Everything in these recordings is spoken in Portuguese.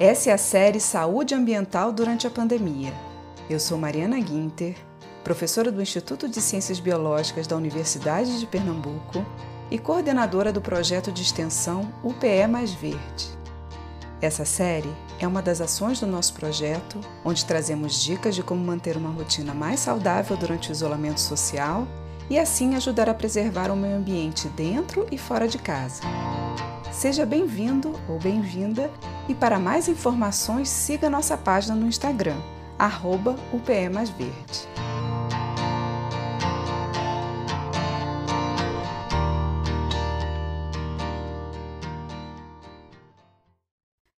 Essa é a série Saúde Ambiental durante a Pandemia. Eu sou Mariana Guinter, professora do Instituto de Ciências Biológicas da Universidade de Pernambuco e coordenadora do projeto de extensão UPE Mais Verde. Essa série é uma das ações do nosso projeto, onde trazemos dicas de como manter uma rotina mais saudável durante o isolamento social e assim ajudar a preservar o meio ambiente dentro e fora de casa. Seja bem-vindo ou bem-vinda e para mais informações siga nossa página no Instagram, arroba UPE Mais Verde.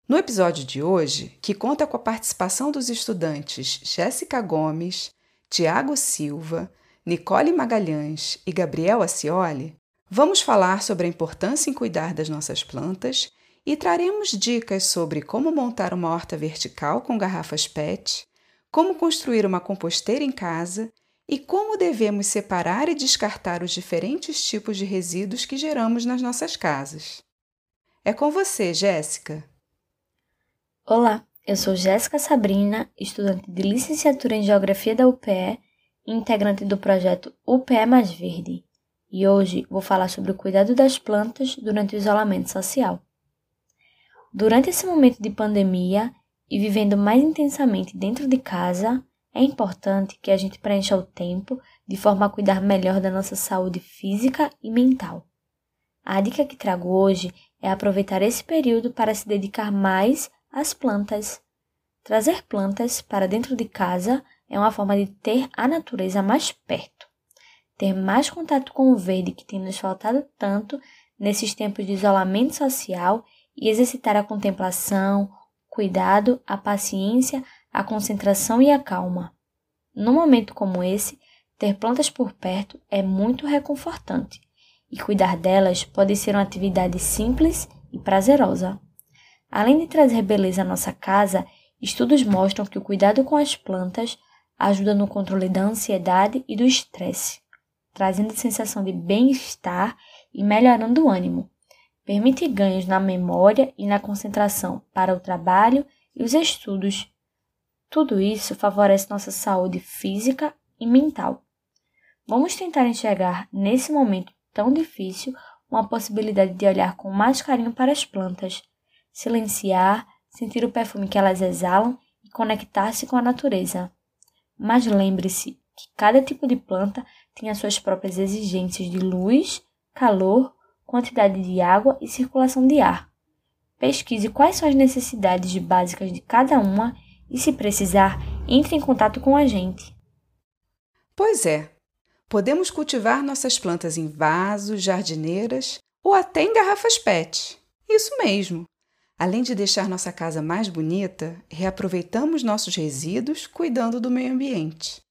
No episódio de hoje, que conta com a participação dos estudantes Jéssica Gomes, Tiago Silva, Nicole Magalhães e Gabriel Acioli, vamos falar sobre a importância em cuidar das nossas plantas e traremos dicas sobre como montar uma horta vertical com garrafas PET, como construir uma composteira em casa e como devemos separar e descartar os diferentes tipos de resíduos que geramos nas nossas casas. É com você, Jéssica. Olá, eu sou Jéssica Sabrina, estudante de licenciatura em Geografia da UPE e integrante do projeto UPE Mais Verde, e hoje vou falar sobre o cuidado das plantas durante o isolamento social. Durante esse momento de pandemia e vivendo mais intensamente dentro de casa, é importante que a gente preencha o tempo de forma a cuidar melhor da nossa saúde física e mental. A dica que trago hoje é aproveitar esse período para se dedicar mais as plantas. Trazer plantas para dentro de casa é uma forma de ter a natureza mais perto, ter mais contato com o verde que tem nos faltado tanto nesses tempos de isolamento social e exercitar a contemplação, cuidado, a paciência, a concentração e a calma. Num momento como esse, ter plantas por perto é muito reconfortante e cuidar delas pode ser uma atividade simples e prazerosa. Além de trazer beleza à nossa casa, estudos mostram que o cuidado com as plantas ajuda no controle da ansiedade e do estresse, trazendo sensação de bem-estar e melhorando o ânimo. Permite ganhos na memória e na concentração para o trabalho e os estudos. Tudo isso favorece nossa saúde física e mental. Vamos tentar enxergar nesse momento tão difícil uma possibilidade de olhar com mais carinho para as plantas silenciar, sentir o perfume que elas exalam e conectar-se com a natureza. Mas lembre-se que cada tipo de planta tem as suas próprias exigências de luz, calor, quantidade de água e circulação de ar. Pesquise quais são as necessidades básicas de cada uma e, se precisar, entre em contato com a gente. Pois é, podemos cultivar nossas plantas em vasos, jardineiras ou até em garrafas PET. Isso mesmo! Além de deixar nossa casa mais bonita, reaproveitamos nossos resíduos cuidando do meio ambiente.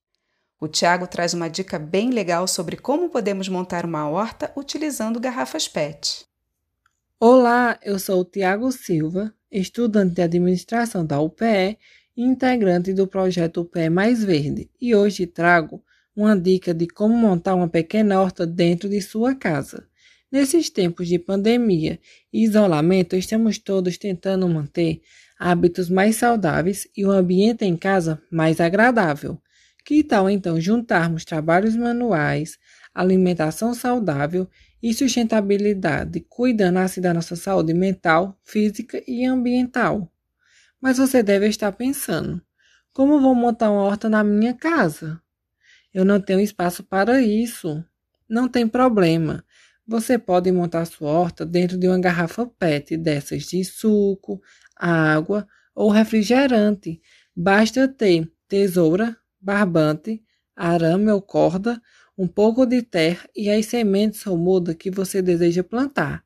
O Tiago traz uma dica bem legal sobre como podemos montar uma horta utilizando garrafas PET. Olá, eu sou o Tiago Silva, estudante de administração da UPE e integrante do projeto UPE Mais Verde, e hoje trago uma dica de como montar uma pequena horta dentro de sua casa. Nesses tempos de pandemia e isolamento, estamos todos tentando manter hábitos mais saudáveis e o ambiente em casa mais agradável. Que tal então juntarmos trabalhos manuais, alimentação saudável e sustentabilidade, cuidando assim da nossa saúde mental, física e ambiental? Mas você deve estar pensando: como vou montar uma horta na minha casa? Eu não tenho espaço para isso. Não tem problema. Você pode montar sua horta dentro de uma garrafa PET dessas de suco, água ou refrigerante. Basta ter tesoura, barbante, arame ou corda, um pouco de terra e as sementes ou muda que você deseja plantar.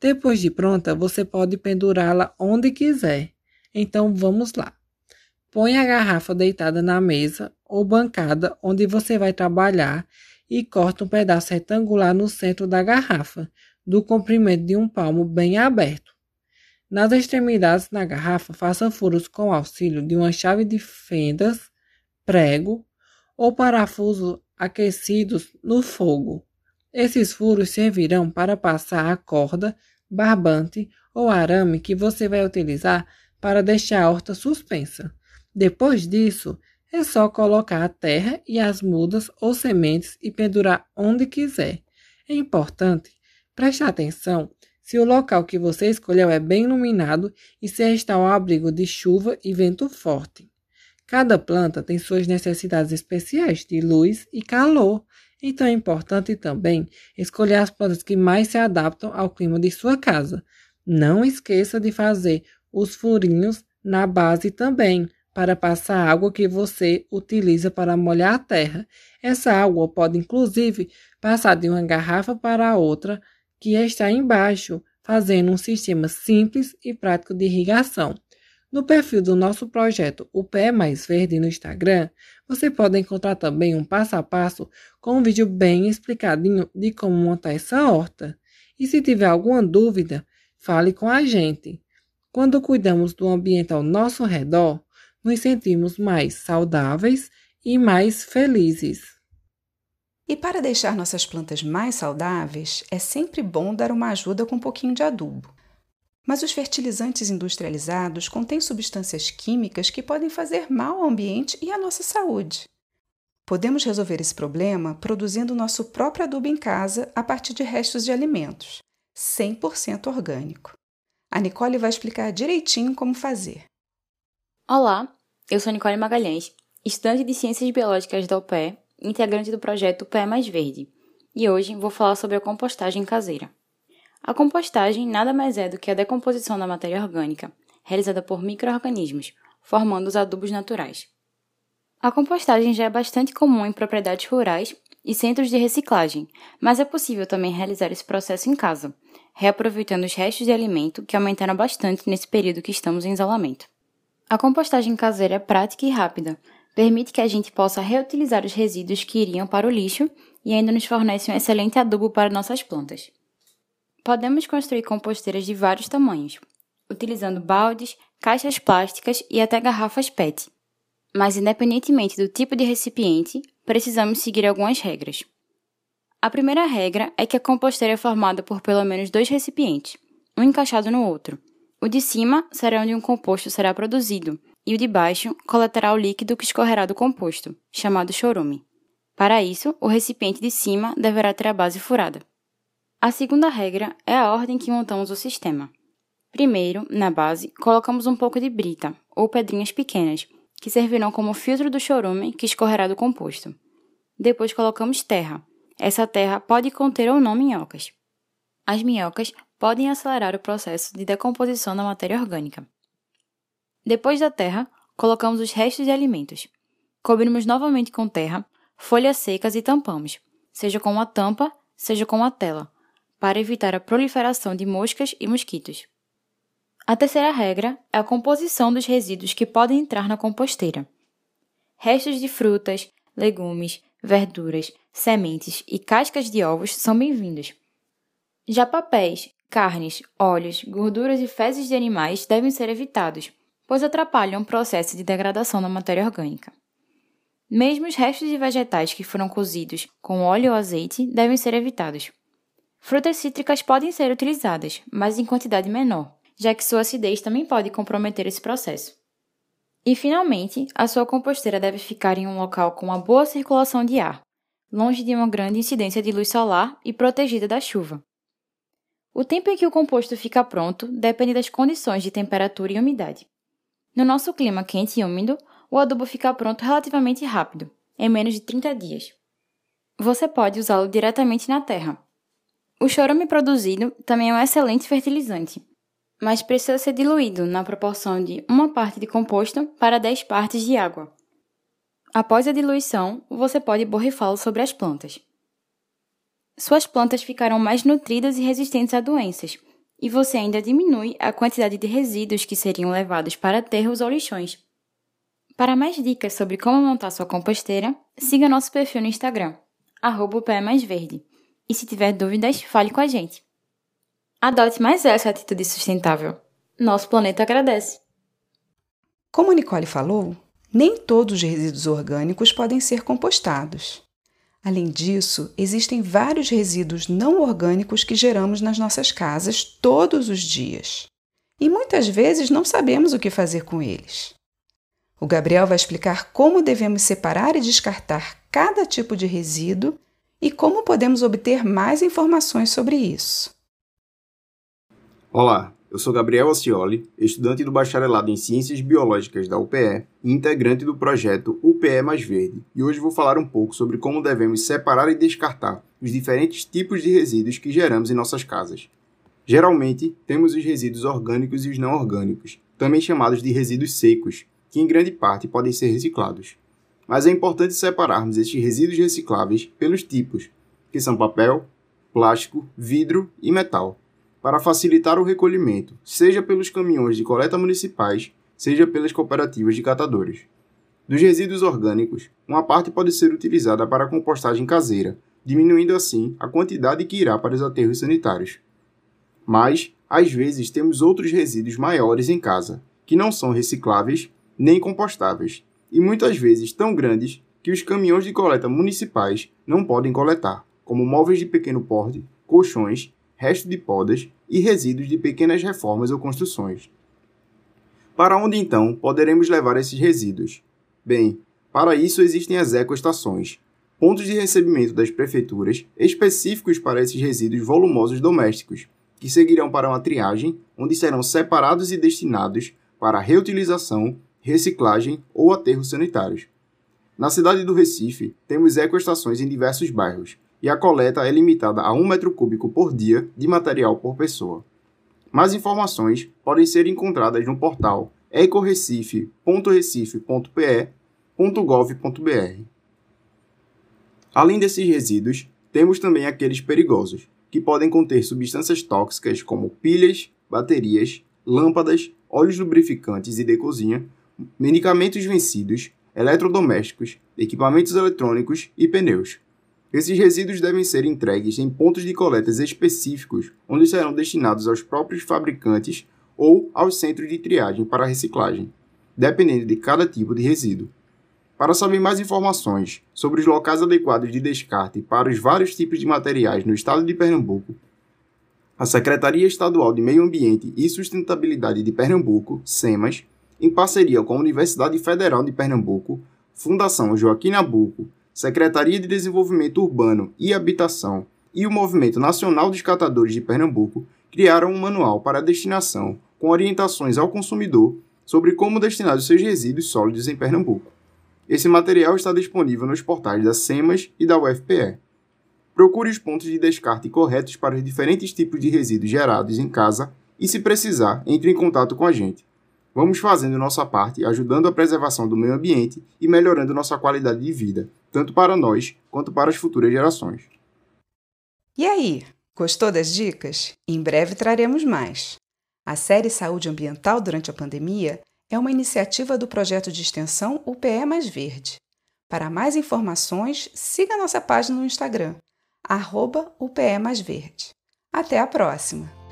Depois de pronta, você pode pendurá-la onde quiser. Então vamos lá. Põe a garrafa deitada na mesa ou bancada onde você vai trabalhar e corta um pedaço retangular no centro da garrafa, do comprimento de um palmo bem aberto. Nas extremidades da garrafa, faça furos com auxílio de uma chave de fendas, prego ou parafuso aquecidos no fogo. Esses furos servirão para passar a corda, barbante ou arame que você vai utilizar para deixar a horta suspensa. Depois disso, é só colocar a terra e as mudas ou sementes e pendurar onde quiser. É importante prestar atenção se o local que você escolheu é bem iluminado e se está ao abrigo de chuva e vento forte. Cada planta tem suas necessidades especiais de luz e calor, então é importante também escolher as plantas que mais se adaptam ao clima de sua casa. Não esqueça de fazer os furinhos na base também, para passar a água que você utiliza para molhar a terra. Essa água pode inclusive passar de uma garrafa para outra que está embaixo, fazendo um sistema simples e prático de irrigação. No perfil do nosso projeto O Pé Mais Verde no Instagram, você pode encontrar também um passo a passo com um vídeo bem explicadinho de como montar essa horta. E se tiver alguma dúvida, fale com a gente. Quando cuidamos do ambiente ao nosso redor, nos sentimos mais saudáveis e mais felizes. E para deixar nossas plantas mais saudáveis, é sempre bom dar uma ajuda com um pouquinho de adubo. Mas os fertilizantes industrializados contêm substâncias químicas que podem fazer mal ao ambiente e à nossa saúde. Podemos resolver esse problema produzindo nosso próprio adubo em casa a partir de restos de alimentos, 100% orgânico. A Nicole vai explicar direitinho como fazer. Olá, eu sou Nicole Magalhães, estudante de Ciências Biológicas da UPE integrante do projeto Pé Mais Verde, e hoje vou falar sobre a compostagem caseira. A compostagem nada mais é do que a decomposição da matéria orgânica, realizada por microorganismos, formando os adubos naturais. A compostagem já é bastante comum em propriedades rurais e centros de reciclagem, mas é possível também realizar esse processo em casa, reaproveitando os restos de alimento que aumentaram bastante nesse período que estamos em isolamento. A compostagem caseira é prática e rápida, permite que a gente possa reutilizar os resíduos que iriam para o lixo e ainda nos fornece um excelente adubo para nossas plantas. Podemos construir composteiras de vários tamanhos, utilizando baldes, caixas plásticas e até garrafas PET. Mas, independentemente do tipo de recipiente, precisamos seguir algumas regras. A primeira regra é que a composteira é formada por pelo menos dois recipientes, um encaixado no outro. O de cima será onde um composto será produzido, e o de baixo coletará o líquido que escorrerá do composto, chamado chorume. Para isso, o recipiente de cima deverá ter a base furada. A segunda regra é a ordem que montamos o sistema. Primeiro, na base, colocamos um pouco de brita, ou pedrinhas pequenas, que servirão como filtro do chorume que escorrerá do composto. Depois colocamos terra. Essa terra pode conter ou não minhocas. As minhocas podem acelerar o processo de decomposição da matéria orgânica. Depois da terra, colocamos os restos de alimentos. Cobrimos novamente com terra, folhas secas e tampamos, seja com uma tampa, seja com uma tela, para evitar a proliferação de moscas e mosquitos. A terceira regra é a composição dos resíduos que podem entrar na composteira. Restos de frutas, legumes, verduras, sementes e cascas de ovos são bem-vindos. Já papéis, carnes, óleos, gorduras e fezes de animais devem ser evitados pois atrapalham o processo de degradação da matéria orgânica. Mesmo os restos de vegetais que foram cozidos com óleo ou azeite devem ser evitados. Frutas cítricas podem ser utilizadas, mas em quantidade menor, já que sua acidez também pode comprometer esse processo. E, finalmente, a sua composteira deve ficar em um local com uma boa circulação de ar, longe de uma grande incidência de luz solar e protegida da chuva. O tempo em que o composto fica pronto depende das condições de temperatura e umidade. No nosso clima quente e úmido, o adubo fica pronto relativamente rápido, em menos de 30 dias. Você pode usá-lo diretamente na terra. O chorume produzido também é um excelente fertilizante, mas precisa ser diluído na proporção de uma parte de composto para 10 partes de água. Após a diluição, você pode borrifá-lo sobre as plantas. Suas plantas ficarão mais nutridas e resistentes a doenças, e você ainda diminui a quantidade de resíduos que seriam levados para aterros ou lixões. Para mais dicas sobre como montar sua composteira, siga nosso perfil no Instagram, arroba pé mais verde. E se tiver dúvidas, fale com a gente. Adote mais essa atitude sustentável. Nosso planeta agradece. Como Nicole falou, nem todos os resíduos orgânicos podem ser compostados. Além disso, existem vários resíduos não orgânicos que geramos nas nossas casas todos os dias. e muitas vezes não sabemos o que fazer com eles. O Gabriel vai explicar como devemos separar e descartar cada tipo de resíduo e como podemos obter mais informações sobre isso. Olá, eu sou Gabriel Acioli, estudante do bacharelado em Ciências Biológicas da UPE e integrante do projeto UPE Mais Verde, e hoje vou falar um pouco sobre como devemos separar e descartar os diferentes tipos de resíduos que geramos em nossas casas. Geralmente, temos os resíduos orgânicos e os não orgânicos, também chamados de resíduos secos, que em grande parte podem ser reciclados. Mas é importante separarmos estes resíduos recicláveis pelos tipos, que são papel, plástico, vidro e metal para facilitar o recolhimento, seja pelos caminhões de coleta municipais, seja pelas cooperativas de catadores. Dos resíduos orgânicos, uma parte pode ser utilizada para compostagem caseira, diminuindo assim a quantidade que irá para os aterros sanitários. Mas, às vezes, temos outros resíduos maiores em casa, que não são recicláveis nem compostáveis, e muitas vezes tão grandes que os caminhões de coleta municipais não podem coletar, como móveis de pequeno porte, colchões resto de podas e resíduos de pequenas reformas ou construções. Para onde então poderemos levar esses resíduos? Bem, para isso existem as ecoestações, pontos de recebimento das prefeituras específicos para esses resíduos volumosos domésticos, que seguirão para uma triagem, onde serão separados e destinados para reutilização, reciclagem ou aterros sanitários. Na cidade do Recife, temos ecoestações em diversos bairros, e a coleta é limitada a 1 metro cúbico por dia de material por pessoa. Mais informações podem ser encontradas no portal ecorecife.recife.pe.gov.br. Além desses resíduos, temos também aqueles perigosos, que podem conter substâncias tóxicas como pilhas, baterias, lâmpadas, óleos lubrificantes e de cozinha, medicamentos vencidos, eletrodomésticos, equipamentos eletrônicos e pneus. Esses resíduos devem ser entregues em pontos de coletas específicos, onde serão destinados aos próprios fabricantes ou aos centros de triagem para reciclagem, dependendo de cada tipo de resíduo. Para saber mais informações sobre os locais adequados de descarte para os vários tipos de materiais no estado de Pernambuco, a Secretaria Estadual de Meio Ambiente e Sustentabilidade de Pernambuco, SEMAS, em parceria com a Universidade Federal de Pernambuco, Fundação Joaquim Nabuco Secretaria de Desenvolvimento Urbano e Habitação e o Movimento Nacional dos Catadores de Pernambuco criaram um manual para a destinação com orientações ao consumidor sobre como destinar os seus resíduos sólidos em Pernambuco. Esse material está disponível nos portais da SEMAS e da UFPE. Procure os pontos de descarte corretos para os diferentes tipos de resíduos gerados em casa e, se precisar, entre em contato com a gente. Vamos fazendo nossa parte, ajudando a preservação do meio ambiente e melhorando nossa qualidade de vida, tanto para nós quanto para as futuras gerações. E aí, gostou das dicas? Em breve traremos mais. A série Saúde Ambiental durante a pandemia é uma iniciativa do projeto de extensão UPE Mais Verde. Para mais informações, siga nossa página no Instagram, arroba UPE Mais Verde. Até a próxima!